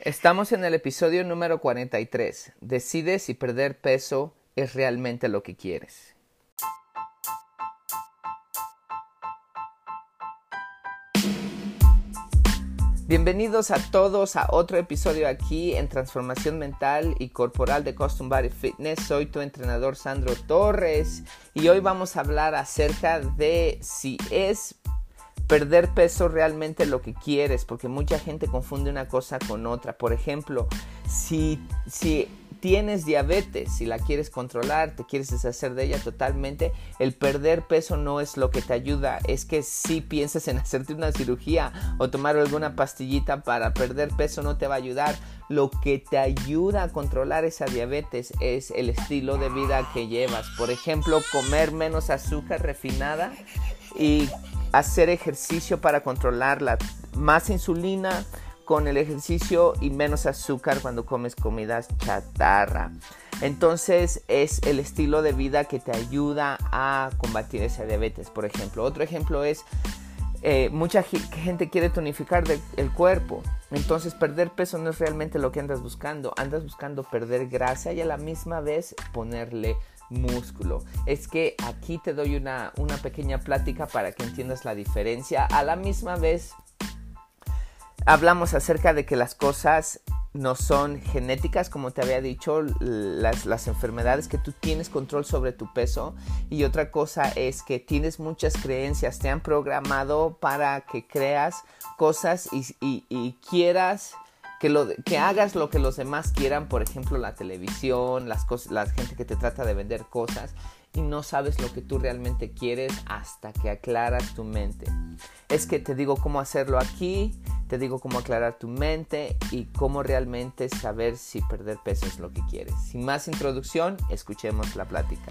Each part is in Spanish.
Estamos en el episodio número 43. Decide si perder peso es realmente lo que quieres. Bienvenidos a todos a otro episodio aquí en Transformación Mental y Corporal de Custom Body Fitness. Soy tu entrenador Sandro Torres y hoy vamos a hablar acerca de si es perder peso realmente lo que quieres, porque mucha gente confunde una cosa con otra. Por ejemplo, si, si tienes diabetes, si la quieres controlar, te quieres deshacer de ella totalmente, el perder peso no es lo que te ayuda, es que si piensas en hacerte una cirugía o tomar alguna pastillita para perder peso no te va a ayudar. Lo que te ayuda a controlar esa diabetes es el estilo de vida que llevas. Por ejemplo, comer menos azúcar refinada y hacer ejercicio para controlarla. Más insulina con el ejercicio y menos azúcar cuando comes comidas chatarra. Entonces es el estilo de vida que te ayuda a combatir esa diabetes, por ejemplo. Otro ejemplo es eh, mucha gente quiere tonificar el cuerpo. Entonces perder peso no es realmente lo que andas buscando. Andas buscando perder grasa y a la misma vez ponerle músculo. Es que aquí te doy una, una pequeña plática para que entiendas la diferencia. A la misma vez hablamos acerca de que las cosas no son genéticas, como te había dicho, las, las, enfermedades, que tú tienes control sobre tu peso. Y otra cosa es que tienes muchas creencias, te han programado para que creas cosas y, y quieras que, lo, que hagas lo que los demás quieran, por ejemplo la televisión, las cosas, la gente que te trata de vender cosas y no sabes lo que tú realmente quieres hasta que aclaras tu mente. Es que te digo cómo hacerlo aquí, te digo cómo aclarar tu mente y cómo realmente saber si perder peso es lo que quieres. Sin más introducción, escuchemos la plática.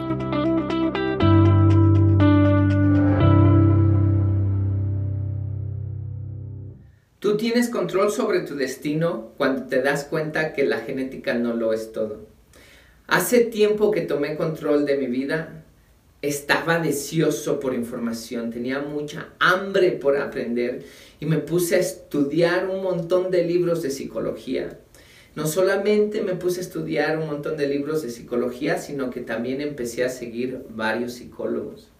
Tienes control sobre tu destino cuando te das cuenta que la genética no lo es todo. Hace tiempo que tomé control de mi vida, estaba deseoso por información, tenía mucha hambre por aprender y me puse a estudiar un montón de libros de psicología. No solamente me puse a estudiar un montón de libros de psicología, sino que también empecé a seguir varios psicólogos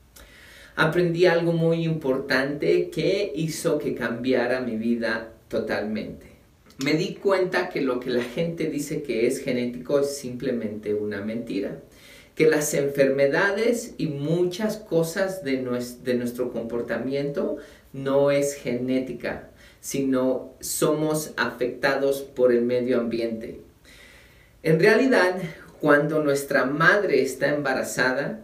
aprendí algo muy importante que hizo que cambiara mi vida totalmente. Me di cuenta que lo que la gente dice que es genético es simplemente una mentira. Que las enfermedades y muchas cosas de, nuestro comportamiento no es genética, sino somos afectados por el medio ambiente. En realidad, cuando nuestra madre está embarazada,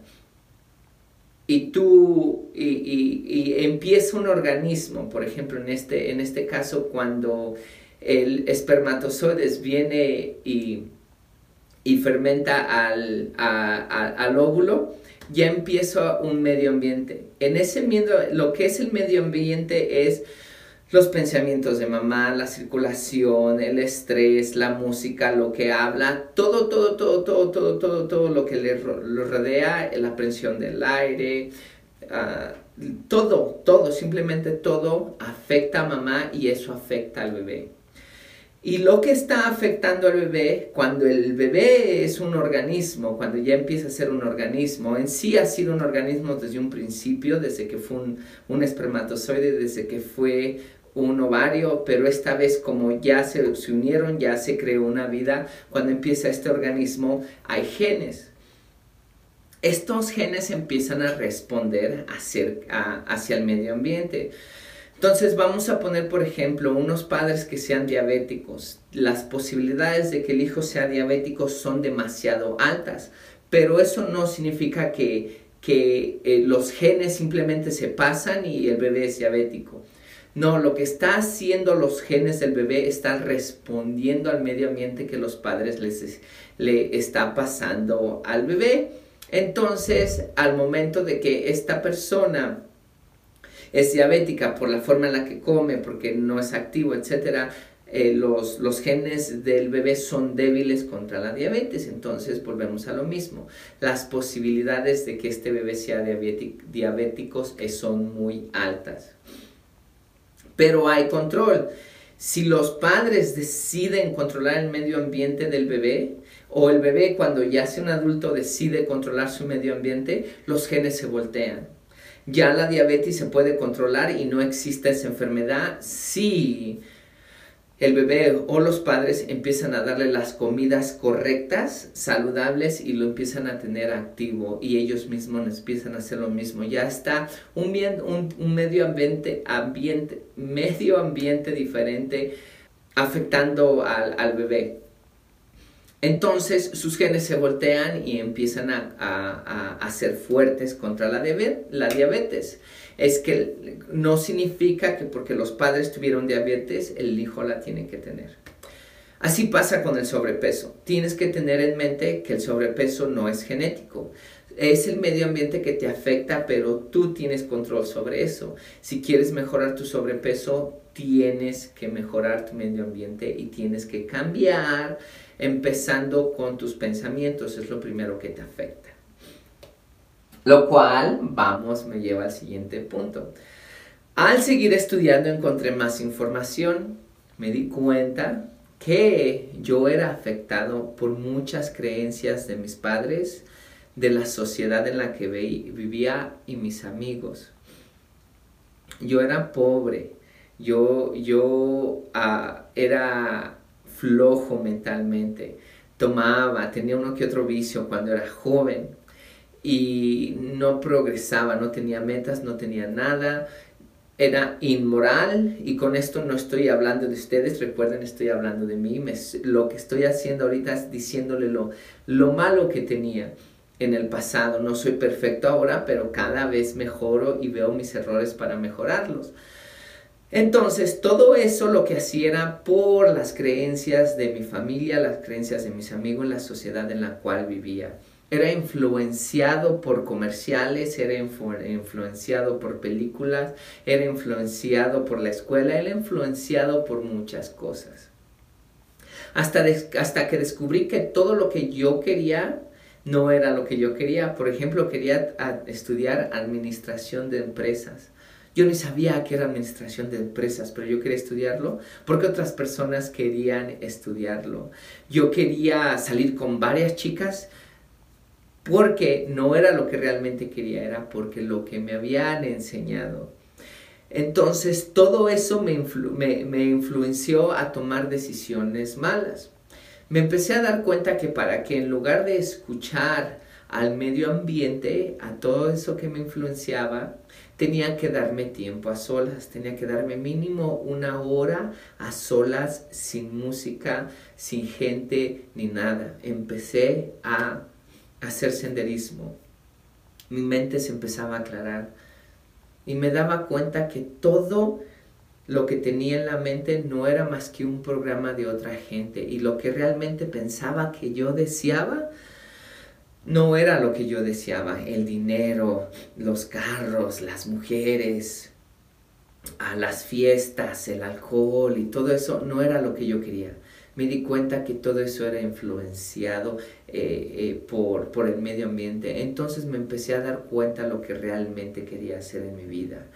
y tú y, empieza un organismo, por ejemplo, en este, en este caso cuando el espermatozoides viene y, fermenta al, al, óvulo, ya empieza un medio ambiente. En ese medio, lo que es el medio ambiente es los pensamientos de mamá, la circulación, el estrés, la música, lo que habla, todo, todo, todo, todo, todo, todo, todo lo que le rodea, la presión del aire, ah, todo, todo, simplemente todo afecta a mamá y eso afecta al bebé. Y lo que está afectando al bebé, cuando el bebé es un organismo, cuando ya empieza a ser un organismo, en sí ha sido un organismo desde un principio, desde que fue un espermatozoide, desde que fue un ovario, pero esta vez como ya se, se unieron, ya se creó una vida, cuando empieza este organismo hay genes. Estos genes empiezan a responder hacia, hacia el medio ambiente. Entonces vamos a poner, por ejemplo, unos padres que sean diabéticos. Las posibilidades de que el hijo sea diabético son demasiado altas, pero eso no significa que, que eh, los genes simplemente se pasan y el bebé es diabético. No, lo que está haciendo los genes del bebé está respondiendo al medio ambiente que los padres le está pasando al bebé. Entonces, al momento de que esta persona es diabética por la forma en la que come, porque no es activo, etc., eh, los, los, genes del bebé son débiles contra la diabetes. Entonces volvemos a lo mismo. Las posibilidades de que este bebé sea diabético, son muy altas. Pero hay control. Si los padres deciden controlar el medio ambiente del bebé, o el bebé cuando ya sea un adulto decide controlar su medio ambiente, los genes se voltean ya la diabetes se puede controlar y no existe esa enfermedad si el bebé o los padres empiezan a darle las comidas correctas, saludables y lo empiezan a tener activo y ellos mismos empiezan a hacer lo mismo. Ya está un, un, medio ambiente, ambiente, medio ambiente diferente afectando al, al bebé. Entonces sus genes se voltean y empiezan a, ser fuertes contra la, la, diabetes. Es que no significa que porque los padres tuvieron diabetes, el hijo la tiene que tener. Así pasa con el sobrepeso. Tienes que tener en mente que el sobrepeso no es genético. Es el medio ambiente que te afecta, pero tú tienes control sobre eso. Si quieres mejorar tu sobrepeso, tienes que mejorar tu medio ambiente y tienes que cambiar empezando con tus pensamientos, es lo primero que te afecta. Lo cual, vamos, me lleva al siguiente punto. Al seguir estudiando encontré más información, me di cuenta que yo era afectado por muchas creencias de mis padres, de la sociedad en la que vivía y mis amigos. Yo era pobre, yo, yo ah, era flojo mentalmente, tomaba, tenía uno que otro vicio cuando era joven y no progresaba, no tenía metas, no tenía nada, era inmoral y con esto no estoy hablando de ustedes, recuerden, estoy hablando de mí, lo que estoy haciendo ahorita es diciéndole lo, lo malo que tenía en el pasado, no soy perfecto ahora, pero cada vez mejoro y veo mis errores para mejorarlos. Entonces, todo eso lo que hacía era por las creencias de mi familia, las creencias de mis amigos, la sociedad en la cual vivía. Era influenciado por comerciales, era influenciado por películas, era influenciado por la escuela, era influenciado por muchas cosas. Hasta, hasta que descubrí que todo lo que yo quería no era lo que yo quería. Por ejemplo, quería estudiar administración de empresas yo ni sabía que era administración de empresas, pero yo quería estudiarlo porque otras personas querían estudiarlo. Yo quería salir con varias chicas porque no era lo que realmente quería, era porque lo que me habían enseñado. Entonces todo eso me, me, influenció a tomar decisiones malas. Me empecé a dar cuenta que para que en lugar de escuchar al medio ambiente, a todo eso que me influenciaba, tenía que darme tiempo a solas, tenía que darme mínimo una hora a solas, sin música, sin gente ni nada. Empecé a hacer senderismo. Mi mente se empezaba a aclarar y me daba cuenta que todo lo que tenía en la mente no era más que un programa de otra gente y lo que realmente pensaba que yo deseaba no era lo que yo deseaba, el dinero, los carros, las mujeres, a las fiestas, el alcohol y todo eso no era lo que yo quería. Me di cuenta que todo eso era influenciado eh, eh, por, por el medio ambiente. Entonces me empecé a dar cuenta lo que realmente quería hacer en mi vida.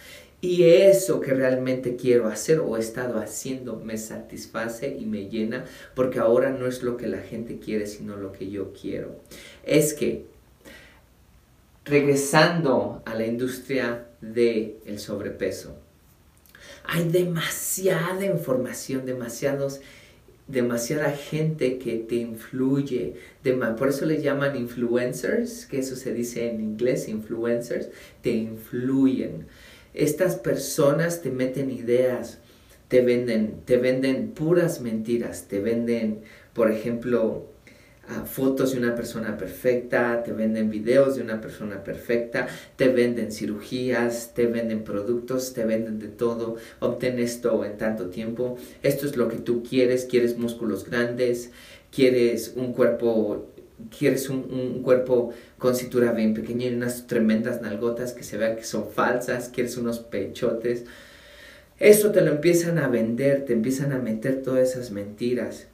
Y eso que realmente quiero hacer o he estado haciendo me satisface y me llena porque ahora no es lo que la gente quiere, sino lo que yo quiero. Es que regresando a la industria del el sobrepeso, hay demasiada información, demasiados demasiada gente que te influye. por eso le llaman influencers, que eso se dice en inglés, influencers, te influyen. Estas personas te meten ideas, te venden, te venden puras mentiras, te venden, por ejemplo, fotos de una persona perfecta, te venden videos de una persona perfecta, te venden cirugías, te venden productos, te venden de todo, obtén esto en tanto tiempo, esto es lo que tú quieres, quieres músculos grandes, quieres un cuerpo quieres un, cuerpo con cintura bien pequeña y unas tremendas nalgotas que se vean que son falsas, quieres unos pechotes. Eso te lo empiezan a vender, te empiezan a meter todas esas mentiras.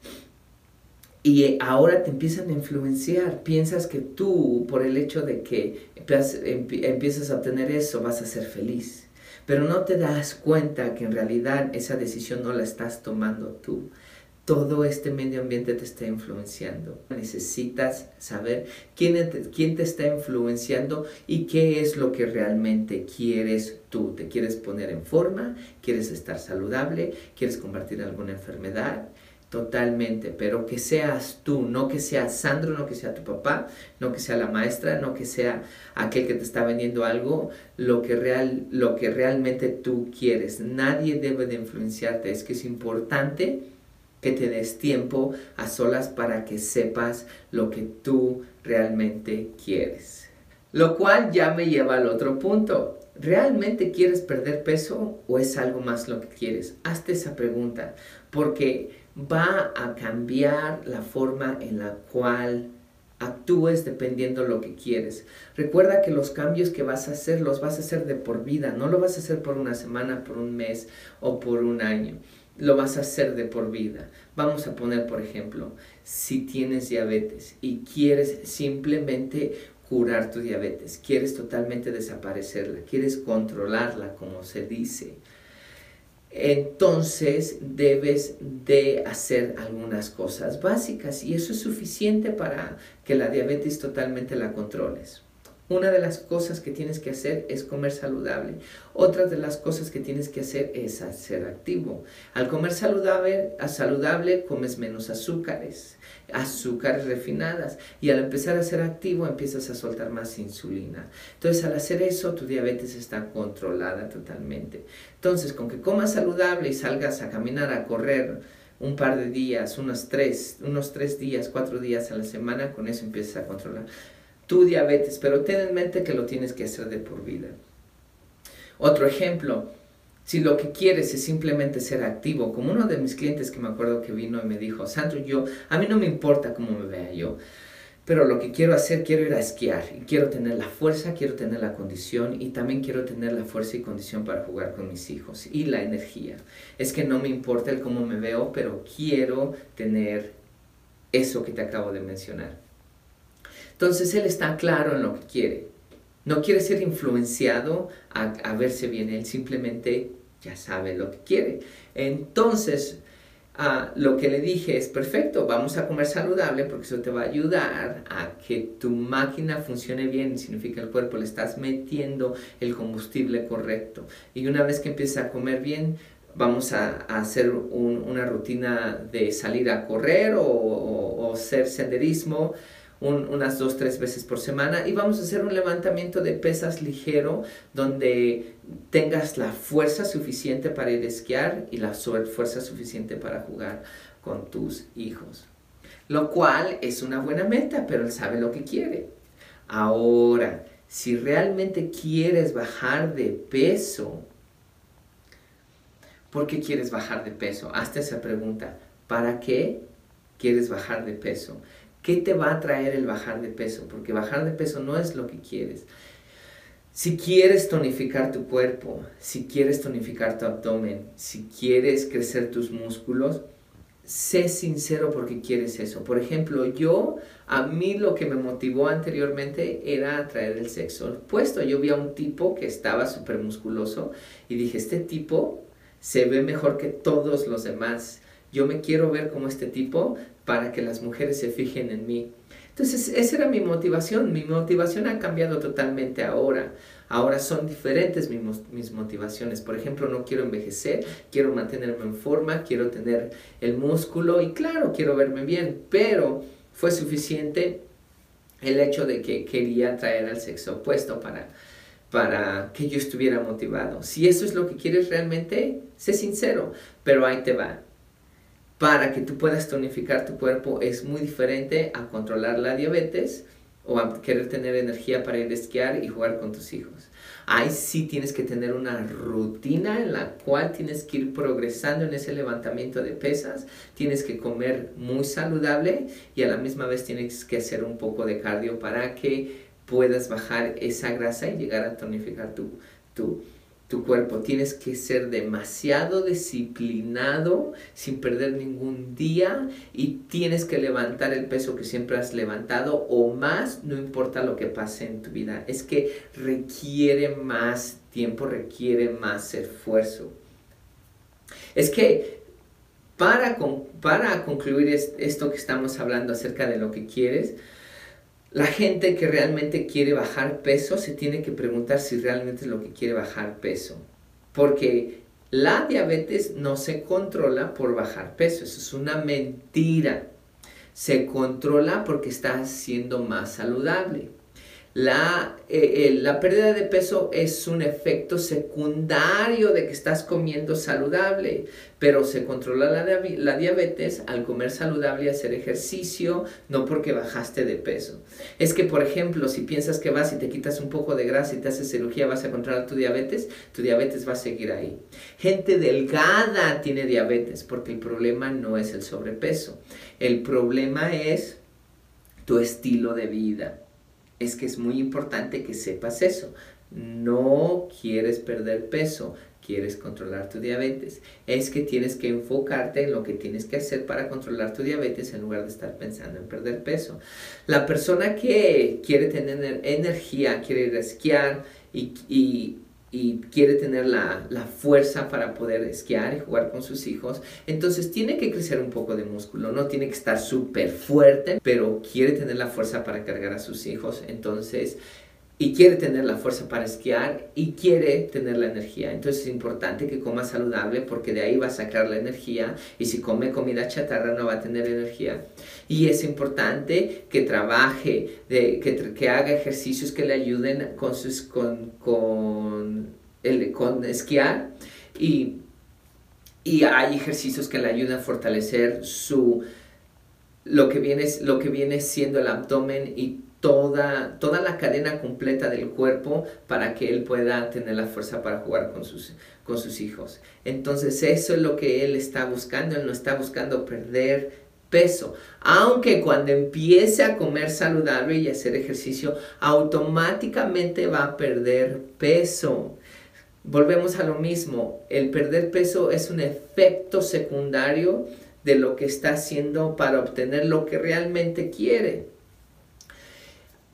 Y ahora te empiezan a influenciar. Piensas que tú, por el hecho de que empiezas a obtener eso, vas a ser feliz. Pero no te das cuenta que en realidad esa decisión no la estás tomando tú. Todo este medio ambiente te está influenciando. Necesitas saber quién te, quién te está influenciando y qué es lo que realmente quieres tú. ¿Te quieres poner en forma? ¿Quieres estar saludable? ¿Quieres combatir alguna enfermedad? Totalmente, pero que seas tú, no que sea Sandro, no que sea tu papá, no que sea la maestra, no que sea aquel que te está vendiendo algo, lo que, real, lo que realmente tú quieres. Nadie debe de influenciarte, es que es importante que te des tiempo a solas para que sepas lo que tú realmente quieres. Lo cual ya me lleva al otro punto. ¿Realmente quieres perder peso o es algo más lo que quieres? Hazte esa pregunta, porque va a cambiar la forma en la cual actúes dependiendo lo que quieres. Recuerda que los cambios que vas a hacer los vas a hacer de por vida, no lo vas a hacer por una semana, por un mes o por un año. Lo vas a hacer de por vida. Vamos a poner, por ejemplo, si tienes diabetes y quieres simplemente curar tu diabetes, quieres totalmente desaparecerla, quieres controlarla, como se dice entonces debes de hacer algunas cosas básicas y eso es suficiente para que la diabetes totalmente la controles. Una de las cosas que tienes que hacer es comer saludable. Otra de las cosas que tienes que hacer es ser activo. Al comer saludable, a saludable comes menos azúcares, azúcares refinadas. Y al empezar a ser activo empiezas a soltar más insulina. Entonces al hacer eso tu diabetes está controlada totalmente. Entonces con que comas saludable y salgas a caminar, a correr, un par de días, unos tres, unos tres días, cuatro días a la semana, con eso empiezas a controlar tu diabetes, pero ten en mente que lo tienes que hacer de por vida. Otro ejemplo, si lo que quieres es simplemente ser activo, como uno de mis clientes que me acuerdo que vino y me dijo, Sandro, yo, a mí no me importa cómo me vea yo, pero lo que quiero hacer, quiero ir a esquiar, y quiero tener la fuerza, quiero tener la condición y también quiero tener la fuerza y condición para jugar con mis hijos y la energía. Es que no me importa el cómo me veo, pero quiero tener eso que te acabo de mencionar. Entonces él está claro en lo que quiere. No quiere ser influenciado a, verse bien, él simplemente ya sabe lo que quiere. Entonces, ah, lo que le dije es perfecto, vamos a comer saludable porque eso te va a ayudar a que tu máquina funcione bien, significa el cuerpo le estás metiendo el combustible correcto. Y una vez que empieza a comer bien, vamos a, hacer una rutina de salir a correr o hacer senderismo unas dos, tres veces por semana y vamos a hacer un levantamiento de pesas ligero donde tengas la fuerza suficiente para ir a esquiar y la fuerza suficiente para jugar con tus hijos. Lo cual es una buena meta, pero él sabe lo que quiere. Ahora, si realmente quieres bajar de peso, ¿por qué quieres bajar de peso? Hazte esa pregunta. ¿Para qué quieres bajar de peso? ¿Qué te va a traer el bajar de peso? Porque bajar de peso no es lo que quieres. Si quieres tonificar tu cuerpo, si quieres tonificar tu abdomen, si quieres crecer tus músculos, sé sincero porque quieres eso. Por ejemplo, yo, a mí lo que me motivó anteriormente era atraer el sexo opuesto. Yo vi a un tipo que estaba súper musculoso y dije, este tipo se ve mejor que todos los demás. Yo me quiero ver como este tipo, para que las mujeres se fijen en mí. Entonces, esa era mi motivación. Mi motivación ha cambiado totalmente ahora. Ahora son diferentes mis, motivaciones. Por ejemplo, no quiero envejecer, quiero mantenerme en forma, quiero tener el músculo y claro, quiero verme bien, pero fue suficiente el hecho de que quería traer al sexo opuesto para, para que yo estuviera motivado. Si eso es lo que quieres realmente, sé sincero, pero ahí te va. Para que tú puedas tonificar tu cuerpo es muy diferente a controlar la diabetes o a querer tener energía para ir a esquiar y jugar con tus hijos. Ahí sí tienes que tener una rutina en la cual tienes que ir progresando en ese levantamiento de pesas, tienes que comer muy saludable y a la misma vez tienes que hacer un poco de cardio para que puedas bajar esa grasa y llegar a tonificar tu, tu, tu cuerpo. Tienes que ser demasiado disciplinado sin perder ningún día y tienes que levantar el peso que siempre has levantado o más, no importa lo que pase en tu vida. Es que requiere más tiempo, requiere más esfuerzo. Es que para, para concluir esto que estamos hablando acerca de lo que quieres, la gente que realmente quiere bajar peso se tiene que preguntar si realmente es lo que quiere bajar peso. Porque la diabetes no se controla por bajar peso, eso es una mentira. Se controla porque está siendo más saludable. La, eh, eh, la, pérdida de peso es un efecto secundario de que estás comiendo saludable, pero se controla la, la, diabetes al comer saludable y hacer ejercicio, no porque bajaste de peso. Es que, por ejemplo, si piensas que vas y te quitas un poco de grasa y te haces cirugía, vas a controlar tu diabetes, tu diabetes va a seguir ahí. Gente delgada tiene diabetes porque el problema no es el sobrepeso, el problema es tu estilo de vida es que es muy importante que sepas eso. No quieres perder peso, quieres controlar tu diabetes. Es que tienes que enfocarte en lo que tienes que hacer para controlar tu diabetes en lugar de estar pensando en perder peso. La persona que quiere tener energía, quiere ir a esquiar y, y y quiere tener la, fuerza para poder esquiar y jugar con sus hijos, entonces tiene que crecer un poco de músculo, no tiene que estar súper fuerte, pero quiere tener la fuerza para cargar a sus hijos, entonces y quiere tener la fuerza para esquiar y quiere tener la energía. Entonces es importante que coma saludable porque de ahí va a sacar la energía y si come comida chatarra no va a tener energía. Y es importante que trabaje, de, que, que haga ejercicios que le ayuden con, sus, con, con, el, con esquiar y, y hay ejercicios que le ayudan a fortalecer su lo que viene, lo que viene siendo el abdomen y toda, toda la cadena completa del cuerpo para que él pueda tener la fuerza para jugar con sus, con sus hijos. Entonces eso es lo que él está buscando, él no está buscando perder peso. Aunque cuando empiece a comer saludable y hacer ejercicio, automáticamente va a perder peso. Volvemos a lo mismo, el perder peso es un efecto secundario de lo que está haciendo para obtener lo que realmente quiere.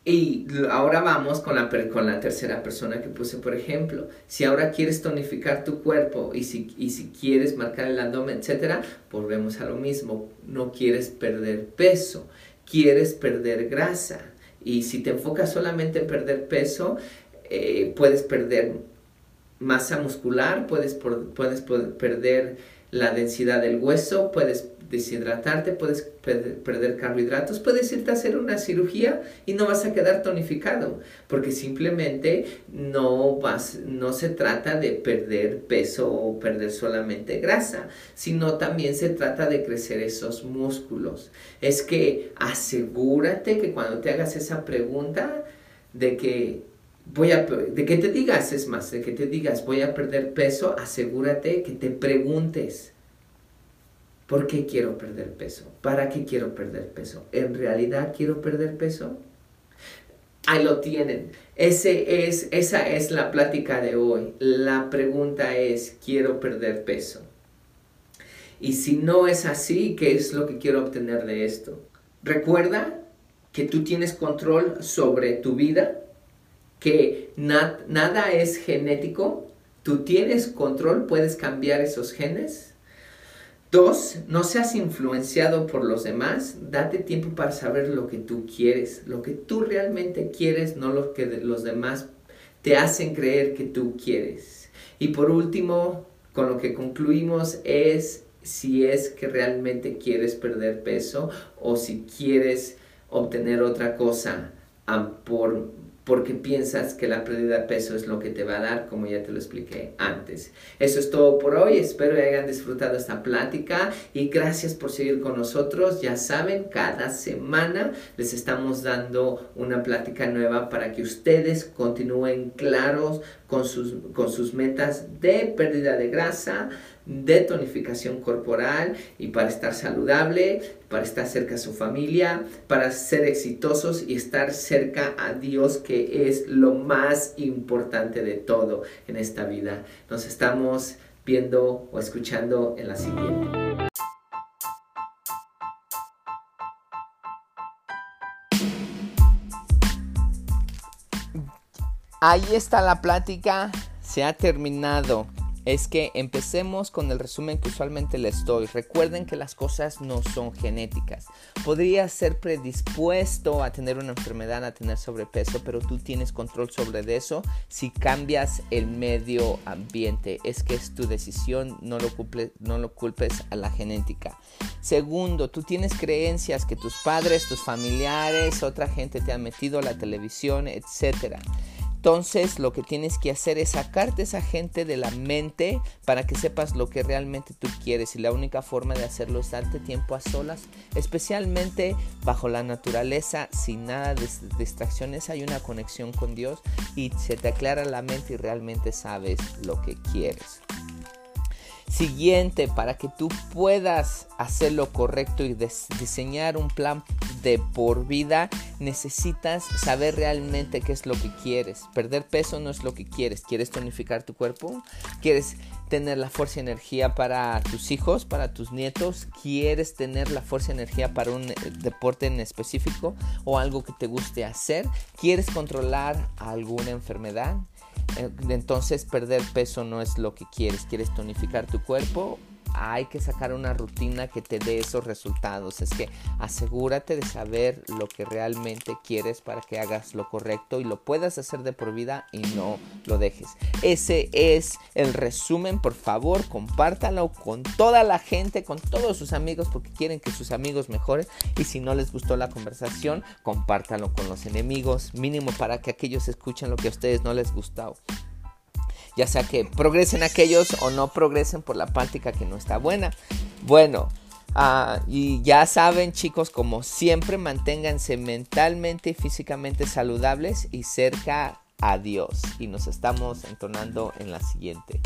Y ahora vamos con la, con la tercera persona que puse, por ejemplo. Si ahora quieres tonificar tu cuerpo y si, y si quieres marcar el abdomen, etc., volvemos a lo mismo. No quieres perder peso, quieres perder grasa. Y si te enfocas solamente en perder peso, eh, puedes perder masa muscular, puedes, puedes perder la densidad del hueso, puedes deshidratarte, puedes perder carbohidratos, puedes irte a hacer una cirugía y no vas a quedar tonificado, porque simplemente no vas, no se trata de perder peso o perder solamente grasa, sino también se trata de crecer esos músculos. Es que asegúrate que cuando te hagas esa pregunta de que voy a, de que te digas, es más, de que te digas voy a perder peso, asegúrate que te preguntes, ¿por qué quiero perder peso? ¿Para qué quiero perder peso? ¿En realidad quiero perder peso? Ahí lo tienen. Ese es, esa es la plática de hoy. La pregunta es, ¿quiero perder peso? Y si no es así, ¿qué es lo que quiero obtener de esto? Recuerda que tú tienes control sobre tu vida, que nada es genético, tú tienes control, puedes cambiar esos genes. Dos, no seas influenciado por los demás. Date tiempo para saber lo que tú quieres, lo que tú realmente quieres, no lo que los demás te hacen creer que tú quieres. Y por último, con lo que concluimos es si es que realmente quieres perder peso o si quieres obtener otra cosa por porque piensas que la pérdida de peso es lo que te va a dar, como ya te lo expliqué antes. Eso es todo por hoy, espero que hayan disfrutado esta plática y gracias por seguir con nosotros. Ya saben, cada semana les estamos dando una plática nueva para que ustedes continúen claros con sus, con sus metas de pérdida de grasa, de tonificación corporal y para estar saludable, para estar cerca a su familia, para ser exitosos y estar cerca a Dios que es lo más importante de todo en esta vida. Nos estamos viendo o escuchando en la siguiente. Ahí está la plática, se ha terminado es que empecemos con el resumen que usualmente les doy. Recuerden que las cosas no son genéticas. Podrías ser predispuesto a tener una enfermedad, a tener sobrepeso, pero tú tienes control sobre eso si cambias el medio ambiente. Es que es tu decisión, no lo, no lo culpes a la genética. Segundo, tú tienes creencias que tus padres, tus familiares, otra gente te ha metido a la televisión, etcétera. Entonces lo que tienes que hacer es sacarte esa gente de la mente para que sepas lo que realmente tú quieres y la única forma de hacerlo es darte tiempo a solas, especialmente bajo la naturaleza, sin nada de distracciones, hay una conexión con Dios y se te aclara la mente y realmente sabes lo que quieres. Siguiente, para que tú puedas hacer lo correcto y diseñar un plan de por vida, necesitas saber realmente qué es lo que quieres. Perder peso no es lo que quieres. ¿Quieres tonificar tu cuerpo? ¿Quieres tener la fuerza y energía para tus hijos, para tus nietos? ¿Quieres tener la fuerza y energía para un eh, deporte en específico o algo que te guste hacer? ¿Quieres controlar alguna enfermedad? Eh, entonces perder peso no es lo que quieres, quieres tonificar tu cuerpo hay que sacar una rutina que te dé esos resultados. Es que asegúrate de saber lo que realmente quieres para que hagas lo correcto y lo puedas hacer de por vida y no lo dejes. Ese es el resumen. Por favor, compártalo con toda la gente, con todos sus amigos, porque quieren que sus amigos mejoren. Y si no les gustó la conversación, compártalo con los enemigos, mínimo para que aquellos escuchen lo que a ustedes no les gustó ya sea que progresen aquellos o no progresen por la práctica que no está buena. Bueno, ah, y ya saben chicos, como siempre, manténganse mentalmente y físicamente saludables y cerca a Dios. Y nos estamos entonando en la siguiente.